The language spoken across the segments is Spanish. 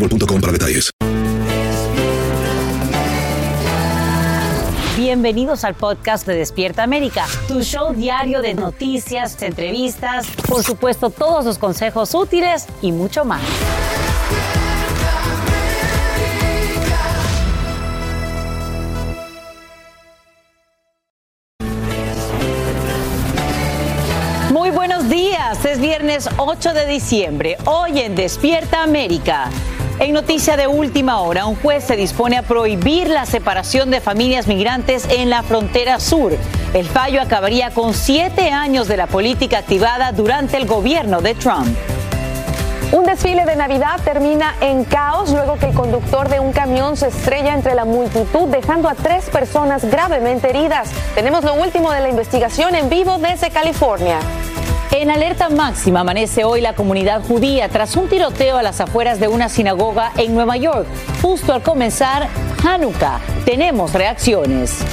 boostmobile.com para detalles. Bienvenidos al podcast de Despierta América, tu show diario de noticias, entrevistas, por supuesto todos los consejos útiles y mucho más. Muy buenos días, es viernes 8 de diciembre, hoy en Despierta América. En noticia de última hora, un juez se dispone a prohibir la separación de familias migrantes en la frontera sur. El fallo acabaría con siete años de la política activada durante el gobierno de Trump. Un desfile de Navidad termina en caos luego que el conductor de un camión se estrella entre la multitud dejando a tres personas gravemente heridas. Tenemos lo último de la investigación en vivo desde California. En alerta máxima amanece hoy la comunidad judía tras un tiroteo a las afueras de una sinagoga en Nueva York, justo al comenzar Hanukkah. Tenemos reacciones.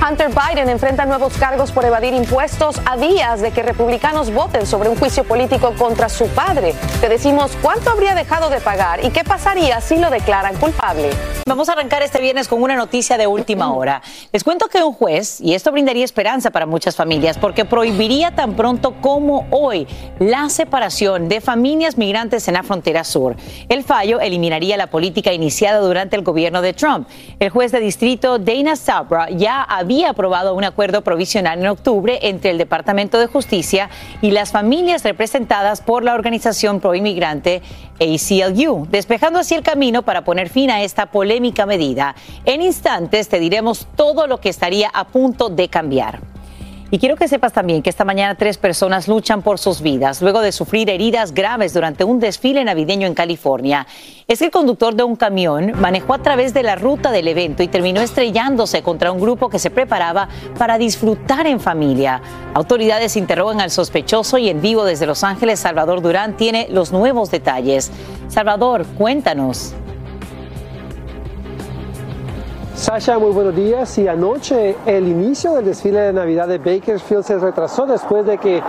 Hunter Biden enfrenta nuevos cargos por evadir impuestos a días de que republicanos voten sobre un juicio político contra su padre. Te decimos cuánto habría dejado de pagar y qué pasaría si lo declaran culpable. Vamos a arrancar este viernes con una noticia de última hora. Les cuento que un juez, y esto brindaría esperanza para muchas familias, porque prohibiría tan pronto como hoy la separación de familias migrantes en la frontera sur. El fallo eliminaría la política iniciada durante el gobierno de Trump. El juez de distrito Dana Sabra ya había aprobado un acuerdo provisional en octubre entre el Departamento de Justicia y las familias representadas por la organización proinmigrante ACLU, despejando así el camino para poner fin a esta polémica medida. En instantes te diremos todo lo que estaría a punto de cambiar. Y quiero que sepas también que esta mañana tres personas luchan por sus vidas luego de sufrir heridas graves durante un desfile navideño en California. Es que el conductor de un camión manejó a través de la ruta del evento y terminó estrellándose contra un grupo que se preparaba para disfrutar en familia. Autoridades interrogan al sospechoso y en vivo desde Los Ángeles, Salvador Durán tiene los nuevos detalles. Salvador, cuéntanos. Sasha, muy buenos días. Y anoche el inicio del desfile de Navidad de Bakersfield se retrasó después de que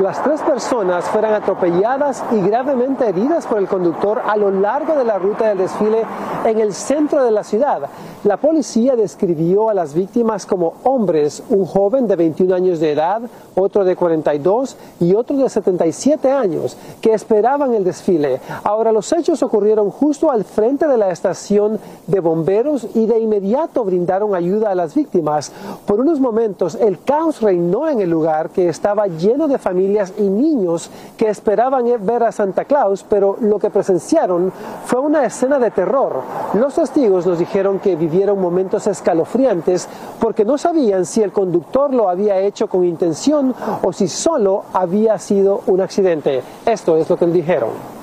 las tres personas fueran atropelladas y gravemente heridas por el conductor a lo largo de la ruta del desfile en el centro de la ciudad. La policía describió a las víctimas como hombres, un joven de 21 años de edad, otro de 42 y otro de 77 años, que esperaban el desfile. Ahora, los hechos ocurrieron justo al frente de la estación de bomberos y de inmediato brindaron ayuda a las víctimas. Por unos momentos el caos reinó en el lugar que estaba lleno de familias y niños que esperaban ver a Santa Claus, pero lo que presenciaron fue una escena de terror. Los testigos nos dijeron que vivieron momentos escalofriantes porque no sabían si el conductor lo había hecho con intención o si solo había sido un accidente. Esto es lo que dijeron.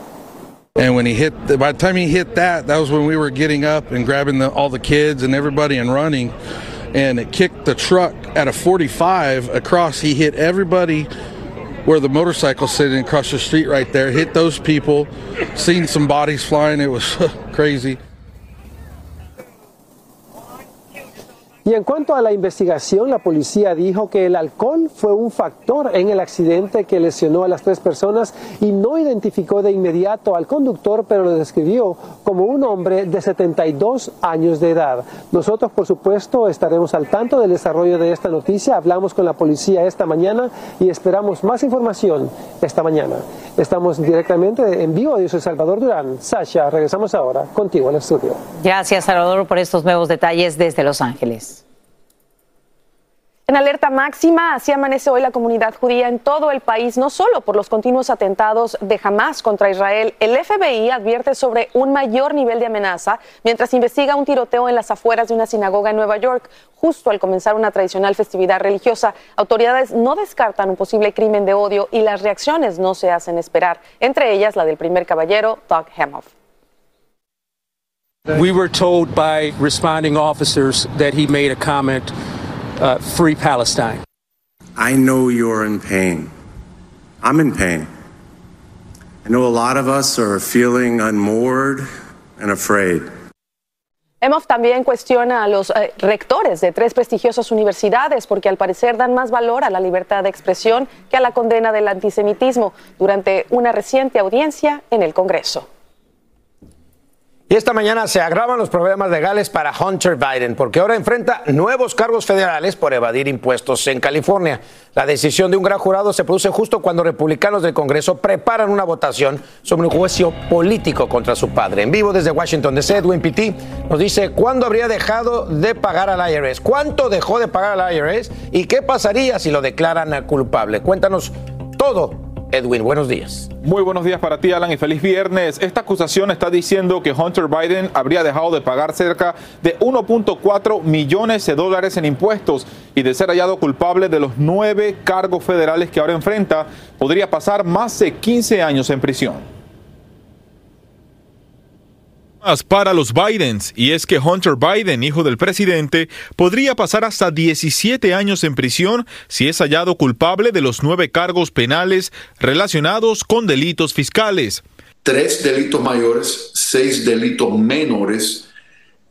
And when he hit, by the time he hit that, that was when we were getting up and grabbing the, all the kids and everybody and running. And it kicked the truck at a 45 across. He hit everybody where the motorcycle sitting across the street right there. Hit those people. Seen some bodies flying. It was crazy. Y en cuanto a la investigación, la policía dijo que el alcohol fue un factor en el accidente que lesionó a las tres personas y no identificó de inmediato al conductor, pero lo describió como un hombre de 72 años de edad. Nosotros, por supuesto, estaremos al tanto del desarrollo de esta noticia. Hablamos con la policía esta mañana y esperamos más información esta mañana. Estamos directamente en vivo. Yo soy Salvador Durán. Sasha, regresamos ahora contigo al estudio. Gracias, Salvador, por estos nuevos detalles desde Los Ángeles. En alerta máxima, así amanece hoy la comunidad judía en todo el país, no solo por los continuos atentados de Hamas contra Israel. El FBI advierte sobre un mayor nivel de amenaza mientras investiga un tiroteo en las afueras de una sinagoga en Nueva York, justo al comenzar una tradicional festividad religiosa. Autoridades no descartan un posible crimen de odio y las reacciones no se hacen esperar, entre ellas la del primer caballero, Doug Hamoff. We were told by responding officers that he made a comment uh, free Palestine. I know you're in pain. I'm in pain. I know a lot of us are feeling unmoored and afraid. Emhoff también cuestiona a los eh, rectores de tres prestigiosas universidades porque al parecer dan más valor a la libertad de expresión que a la condena del antisemitismo durante una reciente audiencia en el Congreso. Y esta mañana se agravan los problemas legales para Hunter Biden porque ahora enfrenta nuevos cargos federales por evadir impuestos en California. La decisión de un gran jurado se produce justo cuando republicanos del Congreso preparan una votación sobre un juicio político contra su padre. En vivo desde Washington DC, Edwin Pitti nos dice cuándo habría dejado de pagar al IRS, cuánto dejó de pagar al IRS y qué pasaría si lo declaran culpable. Cuéntanos todo Edwin, buenos días. Muy buenos días para ti, Alan, y feliz viernes. Esta acusación está diciendo que Hunter Biden habría dejado de pagar cerca de 1.4 millones de dólares en impuestos y de ser hallado culpable de los nueve cargos federales que ahora enfrenta, podría pasar más de 15 años en prisión para los Bidens, y es que Hunter Biden, hijo del presidente, podría pasar hasta 17 años en prisión si es hallado culpable de los nueve cargos penales relacionados con delitos fiscales. Tres delitos mayores, seis delitos menores.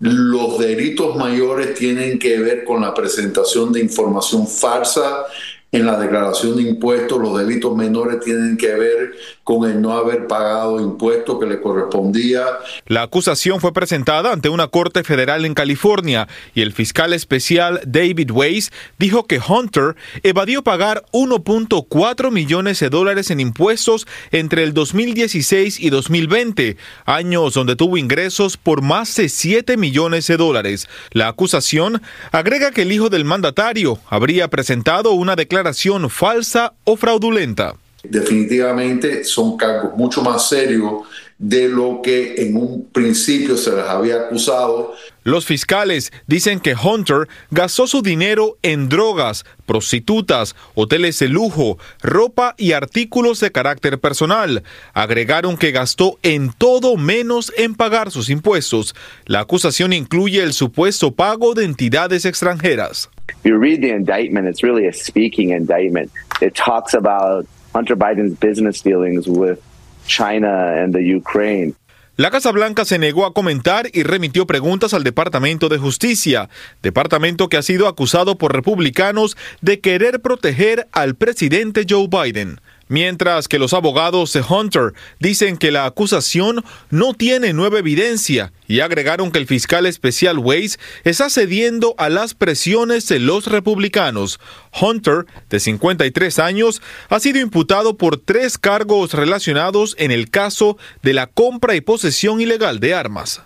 Los delitos mayores tienen que ver con la presentación de información falsa en la declaración de impuestos, los delitos menores tienen que ver con el no haber pagado impuestos que le correspondía. La acusación fue presentada ante una corte federal en California y el fiscal especial David Weiss dijo que Hunter evadió pagar 1.4 millones de dólares en impuestos entre el 2016 y 2020, años donde tuvo ingresos por más de 7 millones de dólares. La acusación agrega que el hijo del mandatario habría presentado una declaración declaración falsa o fraudulenta. Definitivamente son cargos mucho más serios de lo que en un principio se les había acusado. Los fiscales dicen que Hunter gastó su dinero en drogas, prostitutas, hoteles de lujo, ropa y artículos de carácter personal. Agregaron que gastó en todo menos en pagar sus impuestos. La acusación incluye el supuesto pago de entidades extranjeras. You read the indictment, it's really a speaking indictment. It talks about Hunter Biden's business dealings with China and the Ukraine. La Casa Blanca se negó a comentar y remitió preguntas al Departamento de Justicia, departamento que ha sido acusado por republicanos de querer proteger al presidente Joe Biden mientras que los abogados de Hunter dicen que la acusación no tiene nueva evidencia y agregaron que el fiscal especial Weiss está cediendo a las presiones de los republicanos. Hunter, de 53 años, ha sido imputado por tres cargos relacionados en el caso de la compra y posesión ilegal de armas.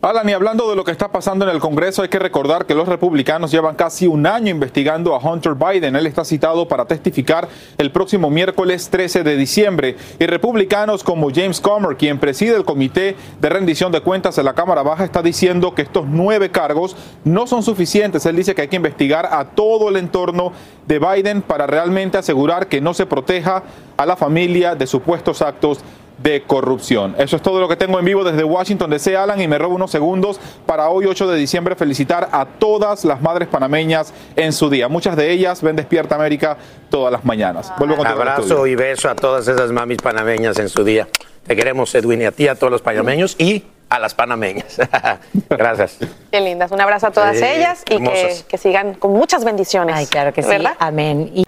Alan, y hablando de lo que está pasando en el Congreso, hay que recordar que los republicanos llevan casi un año investigando a Hunter Biden. Él está citado para testificar el próximo miércoles 13 de diciembre. Y republicanos como James Comer, quien preside el Comité de Rendición de Cuentas de la Cámara Baja, está diciendo que estos nueve cargos no son suficientes. Él dice que hay que investigar a todo el entorno de Biden para realmente asegurar que no se proteja a la familia de supuestos actos de corrupción. Eso es todo lo que tengo en vivo desde Washington DC, Alan, y me robo unos segundos para hoy 8 de diciembre felicitar a todas las madres panameñas en su día. Muchas de ellas ven Despierta América todas las mañanas. Vuelvo Abrazo y beso a todas esas mamis panameñas en su día. Te queremos, Edwin, y a ti, a todos los panameños y a las panameñas. Gracias. Qué lindas. Un abrazo a todas Sí, ellas y que, que sigan con muchas bendiciones. Ay, claro que sí. ¿Verdad? Amén. Y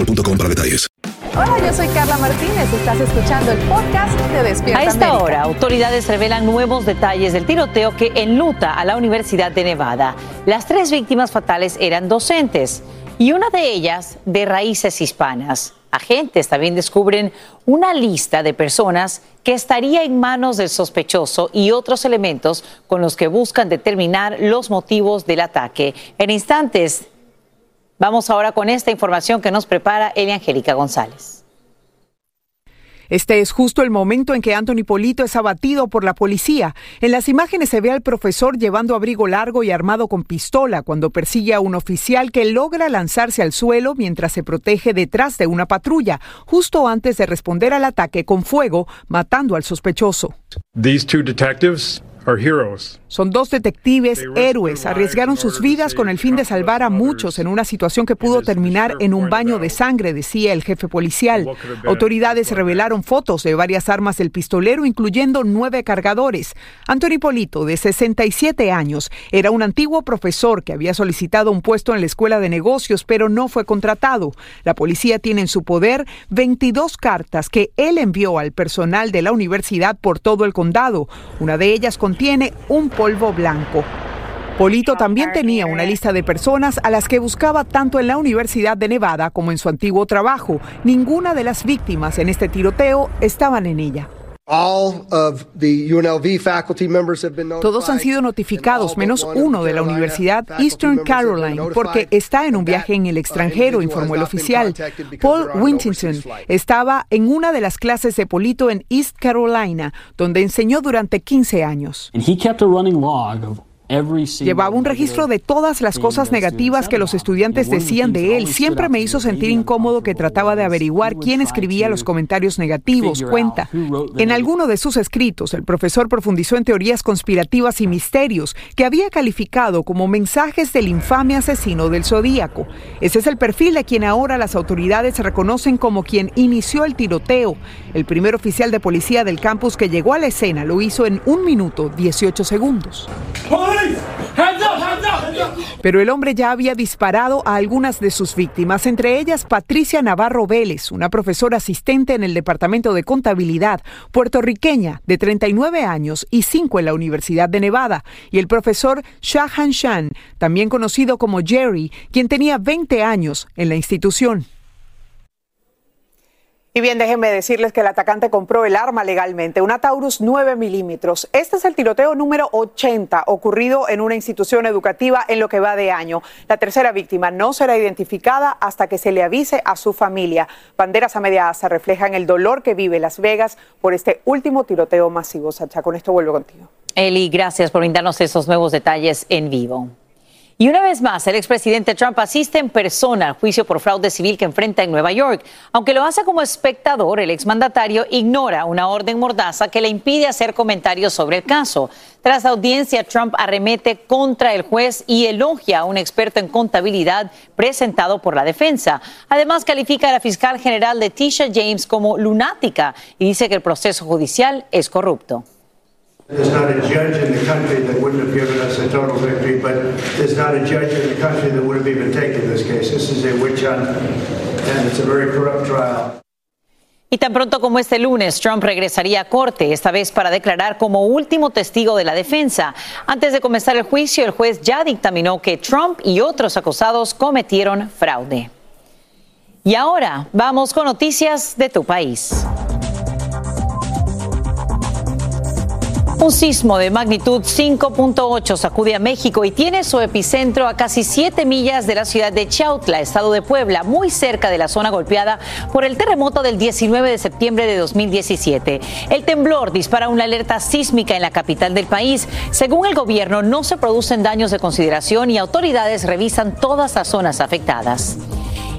boostmobile.com para detalles. Hola, yo soy Carla Martínez. Estás escuchando el podcast de Despierta A esta América. hora, autoridades revelan nuevos detalles del tiroteo que enluta a la Universidad de Nevada. Las tres víctimas fatales eran docentes y una de ellas de raíces hispanas. Agentes también descubren una lista de personas que estaría en manos del sospechoso y otros elementos con los que buscan determinar los motivos del ataque. En instantes, vamos ahora con esta información que nos prepara Elia Angélica González. Este es justo el momento en que Anthony Polito es abatido por la policía. En las imágenes se ve al profesor llevando abrigo largo y armado con pistola cuando persigue a un oficial que logra lanzarse al suelo mientras se protege detrás de una patrulla, justo antes de responder al ataque con fuego, matando al sospechoso. These two detectives. Son dos detectives héroes, arriesgaron sus vidas con el fin de salvar a muchos en una situación que pudo terminar en un baño de sangre, decía el jefe policial. Autoridades revelaron fotos de varias armas del pistolero, incluyendo nueve cargadores. Anthony Polito, de 67 años, era un antiguo profesor que había solicitado un puesto en la escuela de negocios, pero no fue contratado. La policía tiene en su poder 22 cartas que él envió al personal de la universidad por todo el condado. Una de ellas contiene un polvo blanco. Polito también tenía una lista de personas a las que buscaba tanto en la Universidad de Nevada como en su antiguo trabajo. Ninguna de las víctimas en este tiroteo estaban en ella. All of the UNLV faculty members have been Todos han sido notificados, menos uno de la Universidad Eastern Caroline, porque está en un viaje en el extranjero, informó el oficial. Paul Wintington estaba en una de las clases de Polito en East Carolina, donde enseñó durante 15 años. Llevaba un registro de todas las cosas negativas que los estudiantes decían de él. Siempre me hizo sentir incómodo que trataba de averiguar quién escribía los comentarios negativos, cuenta. En alguno de sus escritos, el profesor profundizó en teorías conspirativas y misterios que había calificado como mensajes del infame asesino del zodíaco. Ese es el perfil de quien ahora las autoridades reconocen como quien inició el tiroteo. El primer oficial de policía del campus que llegó a la escena lo hizo en un minuto 18 segundos. Pero el hombre ya había disparado a algunas de sus víctimas, entre ellas Patricia Navarro Vélez, una profesora asistente en el Departamento de Contabilidad, puertorriqueña, de 39 años y 5 en la Universidad de Nevada, y el profesor Shahan Shan, también conocido como Jerry, quien tenía 20 años en la institución. Y bien, déjenme decirles que el atacante compró el arma legalmente, una Taurus 9 milímetros. Este es el tiroteo número 80 ocurrido en una institución educativa en lo que va de año. La tercera víctima no será identificada hasta que se le avise a su familia. Banderas a media asa reflejan el dolor que vive Las Vegas por este último tiroteo masivo. Sacha, con esto vuelvo contigo. Eli, gracias por brindarnos esos nuevos detalles en vivo. Y una vez más, el expresidente Trump asiste en persona al juicio por fraude civil que enfrenta en Nueva York. Aunque lo hace como espectador, el exmandatario ignora una orden mordaza que le impide hacer comentarios sobre el caso. Tras la audiencia, Trump arremete contra el juez y elogia a un experto en contabilidad presentado por la defensa. Además, califica a la fiscal general Leticia James como lunática y dice que el proceso judicial es corrupto. There's not a judge in the country that wouldn't have given us a total victory, but there's not a judge in the country that would have even taken this case. This is a witch hunt, and it's a very corrupt trial. Y tan pronto como este lunes, Trump regresaría a corte, esta vez para declarar como último testigo de la defensa. Antes de comenzar el juicio, el juez ya dictaminó que Trump y otros acusados cometieron fraude. Y ahora vamos con noticias de tu país. Un sismo de magnitud 5.8 sacude a México y tiene su epicentro a casi 7 millas de la ciudad de Chautla, estado de Puebla, muy cerca de la zona golpeada por el terremoto del 19 de septiembre de 2017. El temblor dispara una alerta sísmica en la capital del país. Según el gobierno, no se producen daños de consideración y autoridades revisan todas las zonas afectadas.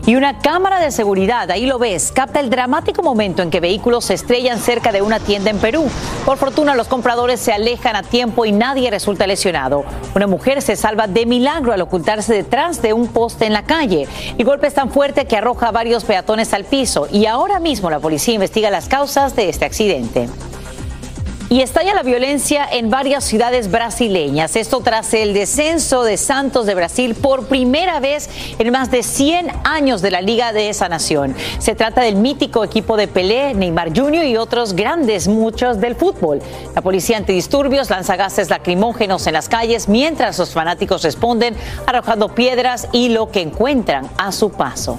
Y una cámara de seguridad, ahí lo ves, capta el dramático momento en que vehículos se estrellan cerca de una tienda en Perú. Por fortuna, los compradores se alejan a tiempo y nadie resulta lesionado. Una mujer se salva de milagro al ocultarse detrás de un poste en la calle. El golpe es tan fuerte que arroja a varios peatones al piso y ahora mismo la policía investiga las causas de este accidente. Y estalla la violencia en varias ciudades brasileñas. Esto tras el descenso de Santos de Brasil por primera vez en más de 100 años de la liga de esa nación. Se trata del mítico equipo de Pelé, Neymar Jr. y otros grandes muchos del fútbol. La policía antidisturbios lanza gases lacrimógenos en las calles mientras los fanáticos responden arrojando piedras y lo que encuentran a su paso.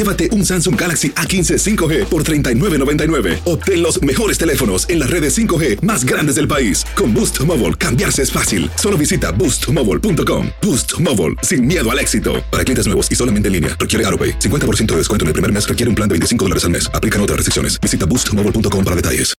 llévate un Samsung Galaxy A15 5G por $39.99. Obtén los mejores teléfonos en las redes 5G más grandes del país. Con Boost Mobile, cambiarse es fácil. Solo visita boostmobile.com. Boost Mobile, sin miedo al éxito. Para clientes nuevos y solamente en línea, requiere AroPay. 50% de descuento en el primer mes requiere un plan de 25 dólares al mes. Aplican otras restricciones. Visita boostmobile.com para detalles.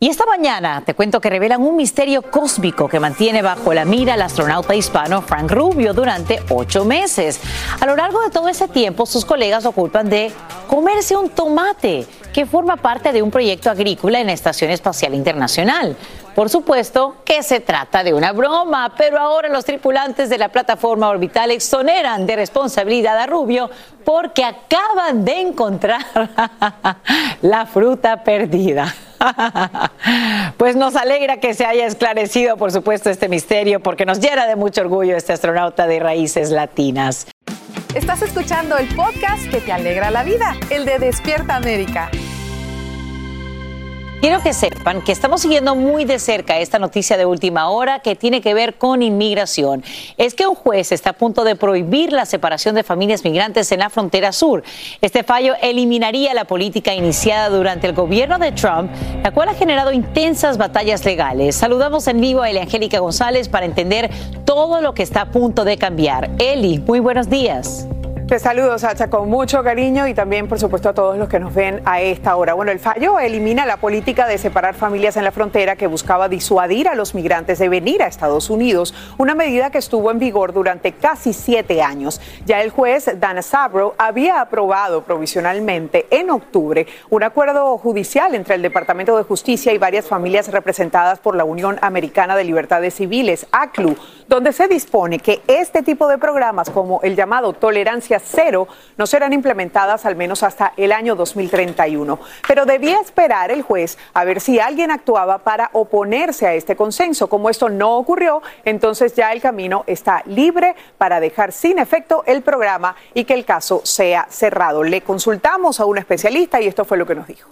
Y esta mañana te cuento que revelan un misterio cósmico que mantiene bajo la mira al astronauta hispano Frank Rubio durante ocho meses. A lo largo de todo ese tiempo, sus colegas lo culpan de comerse un tomate que forma parte de un proyecto agrícola en la Estación Espacial Internacional. Por supuesto que se trata de una broma, pero ahora los tripulantes de la plataforma orbital exoneran de responsabilidad a Rubio porque acaban de encontrar la fruta perdida. Pues nos alegra que se haya esclarecido, por supuesto, este misterio, porque nos llena de mucho orgullo este astronauta de raíces latinas. Estás escuchando el podcast que te alegra la vida, el de Despierta América. Quiero que sepan que estamos siguiendo muy de cerca esta noticia de última hora que tiene que ver con inmigración. Es que un juez está a punto de prohibir la separación de familias migrantes en la frontera sur. Este fallo eliminaría la política iniciada durante el gobierno de Trump, la cual ha generado intensas batallas legales. Saludamos en vivo a Eli Angélica González para entender todo lo que está a punto de cambiar. Eli, muy buenos días. Te saludo, Sacha, con mucho cariño y también, por supuesto, a todos los que nos ven a esta hora. Bueno, el fallo elimina la política de separar familias en la frontera que buscaba disuadir a los migrantes de venir a Estados Unidos, una medida que estuvo en vigor durante casi siete años. Ya el juez Dan Sabro había aprobado provisionalmente en octubre un acuerdo judicial entre el Departamento de Justicia y varias familias representadas por la Unión Americana de Libertades Civiles, ACLU, donde se dispone que este tipo de programas, como el llamado tolerancia cero no serán implementadas al menos hasta el año 2031. Pero debía esperar el juez a ver si alguien actuaba para oponerse a este consenso. Como esto no ocurrió, entonces ya el camino está libre para dejar sin efecto el programa y que el caso sea cerrado. Le consultamos a un especialista y esto fue lo que nos dijo.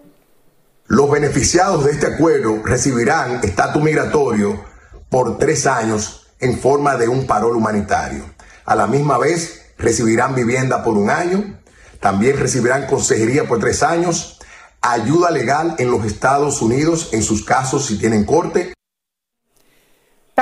Los beneficiados de este acuerdo recibirán estatus migratorio por tres años en forma de un parol humanitario. A la misma vez, recibirán vivienda por un año, también recibirán consejería por tres años, ayuda legal en los Estados Unidos en sus casos si tienen corte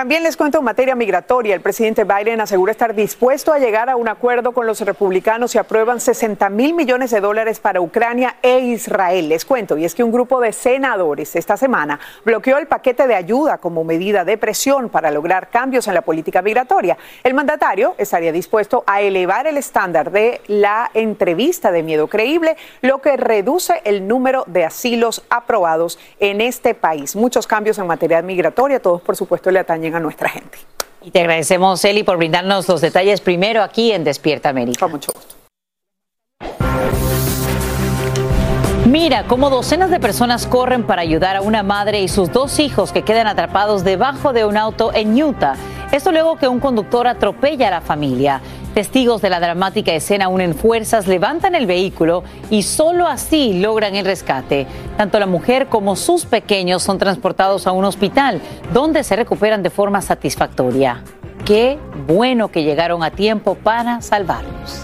También les cuento en materia migratoria, el presidente Biden asegura estar dispuesto a llegar a un acuerdo con los republicanos si aprueban 60 mil millones de dólares para Ucrania e Israel. Les cuento, y es que un grupo de senadores esta semana bloqueó el paquete de ayuda como medida de presión para lograr cambios en la política migratoria. El mandatario estaría dispuesto a elevar el estándar de la entrevista de miedo creíble, lo que reduce el número de asilos aprobados en este país. Muchos cambios en materia migratoria, todos por supuesto le atañen a nuestra gente. Y te agradecemos, Eli, por brindarnos los detalles primero aquí en Despierta América. Con mucho gusto. Mira cómo docenas de personas corren para ayudar a una madre y sus dos hijos que quedan atrapados debajo de un auto en Utah. Esto luego que un conductor atropella a la familia. Testigos de la dramática escena unen fuerzas, levantan el vehículo y solo así logran el rescate. Tanto la mujer como sus pequeños son transportados a un hospital donde se recuperan de forma satisfactoria. Qué bueno que llegaron a tiempo para salvarlos.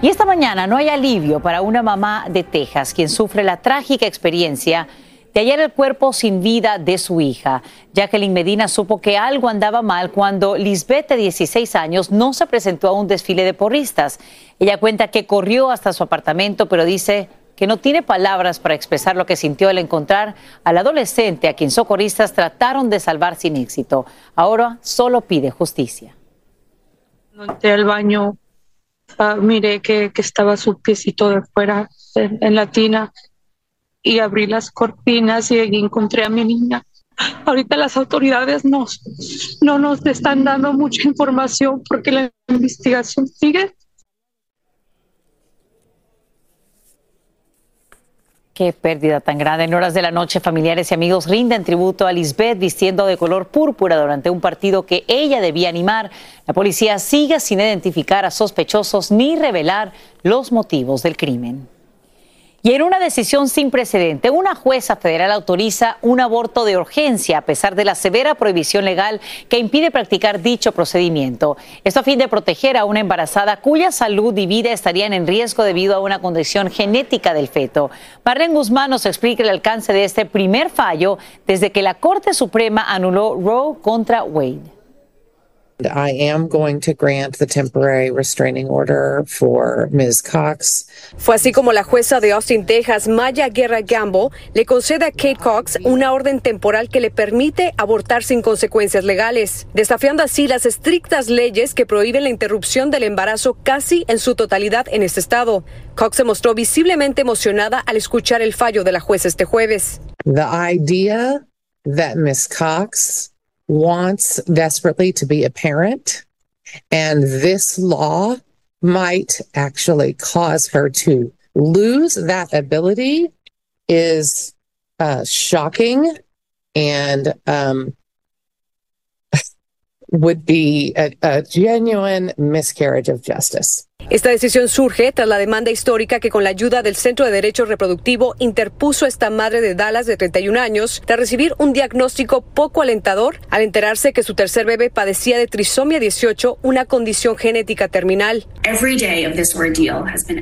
Y esta mañana no hay alivio para una mamá de Texas quien sufre la trágica experiencia de hallar el cuerpo sin vida de su hija. Jacqueline Medina supo que algo andaba mal cuando Lisbeth, de 16 años, no se presentó a un desfile de porristas. Ella cuenta que corrió hasta su apartamento, pero dice que no tiene palabras para expresar lo que sintió al encontrar al adolescente a quien socorristas trataron de salvar sin éxito. Ahora solo pide justicia. Entré al baño, uh, miré que, estaba su piecito de fuera en la tina y abrí las cortinas y allí encontré a mi niña. Ahorita las autoridades nos, no nos están dando mucha información porque la investigación sigue. Qué pérdida tan grande. En horas de la noche, familiares y amigos rinden tributo a Lisbeth vistiendo de color púrpura durante un partido que ella debía animar. La policía sigue sin identificar a sospechosos ni revelar los motivos del crimen. Y en una decisión sin precedente, una jueza federal autoriza un aborto de urgencia a pesar de la severa prohibición legal que impide practicar dicho procedimiento. Esto a fin de proteger a una embarazada cuya salud y vida estarían en riesgo debido a una condición genética del feto. Marlene Guzmán nos explica el alcance de este primer fallo desde que la Corte Suprema anuló Roe contra Wade. I am going to grant the temporary restraining order for Ms. Cox. Fue así como la jueza de Austin, Texas, Maya Guerra Gambo, le concede a Kate Cox una orden temporal que le permite abortar sin consecuencias legales, desafiando así las estrictas leyes que prohíben la interrupción del embarazo casi en su totalidad en este estado. Cox se mostró visiblemente emocionada al escuchar el fallo de la jueza este jueves. The idea that Ms. Cox wants desperately to be a parent, and this law might actually cause her to lose that ability is uh, shocking and um, would be a, a genuine miscarriage of justice. Esta decisión surge tras la demanda histórica que con la ayuda del Centro de Derecho Reproductivo interpuso esta madre de Dallas de 31 años tras recibir un diagnóstico poco alentador al enterarse que su tercer bebé padecía de trisomia 18, una condición genética terminal.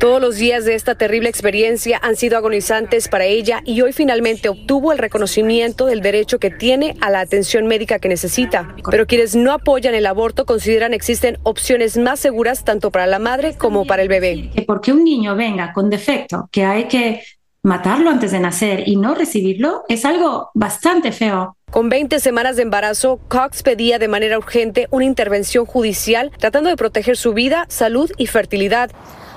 Todos los días de esta terrible experiencia han sido agonizantes para ella y hoy finalmente obtuvo el reconocimiento del derecho que tiene a la atención médica que necesita. Pero quienes no apoyan el aborto consideran existen opciones más seguras tanto para la madre como para el bebé. Que porque un niño venga con defecto, que hay que matarlo antes de nacer y no recibirlo, es algo bastante feo. Con 20 semanas de embarazo, Cox pedía de manera urgente una intervención judicial tratando de proteger su vida, salud y fertilidad.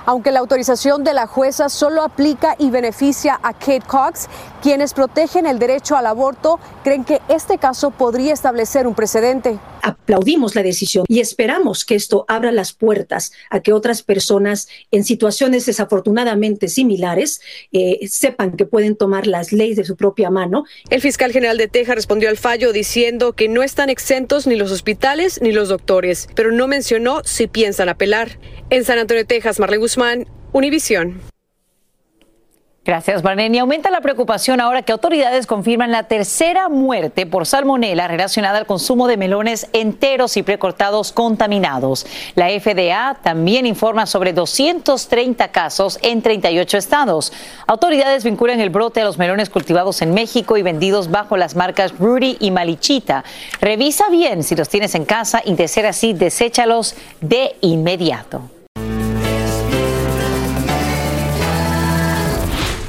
Aunque la autorización de la jueza solo aplica y beneficia a Kate Cox, quienes protegen el derecho al aborto creen que este caso podría establecer un precedente. Aplaudimos la decisión y esperamos que esto abra las puertas a que otras personas en situaciones desafortunadamente similares eh, sepan que pueden tomar las leyes de su propia mano. El fiscal general de Texas respondió al fallo diciendo que no están exentos ni los hospitales ni los doctores, pero no mencionó si piensan apelar. En San Antonio, Texas, Marlene Guzmán, Univisión. Gracias, Marlene. Y aumenta la preocupación ahora que autoridades confirman la tercera muerte por salmonela relacionada al consumo de melones enteros y precortados contaminados. La FDA también informa sobre 230 casos en 38 estados. Autoridades vinculan el brote a los melones cultivados en México y vendidos bajo las marcas Rudy y Malichita. Revisa bien si los tienes en casa y de ser así, deséchalos de inmediato.